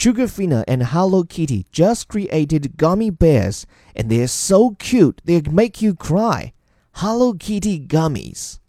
Sugarfina and Hello Kitty just created gummy bears, and they're so cute they make you cry. Hello Kitty gummies.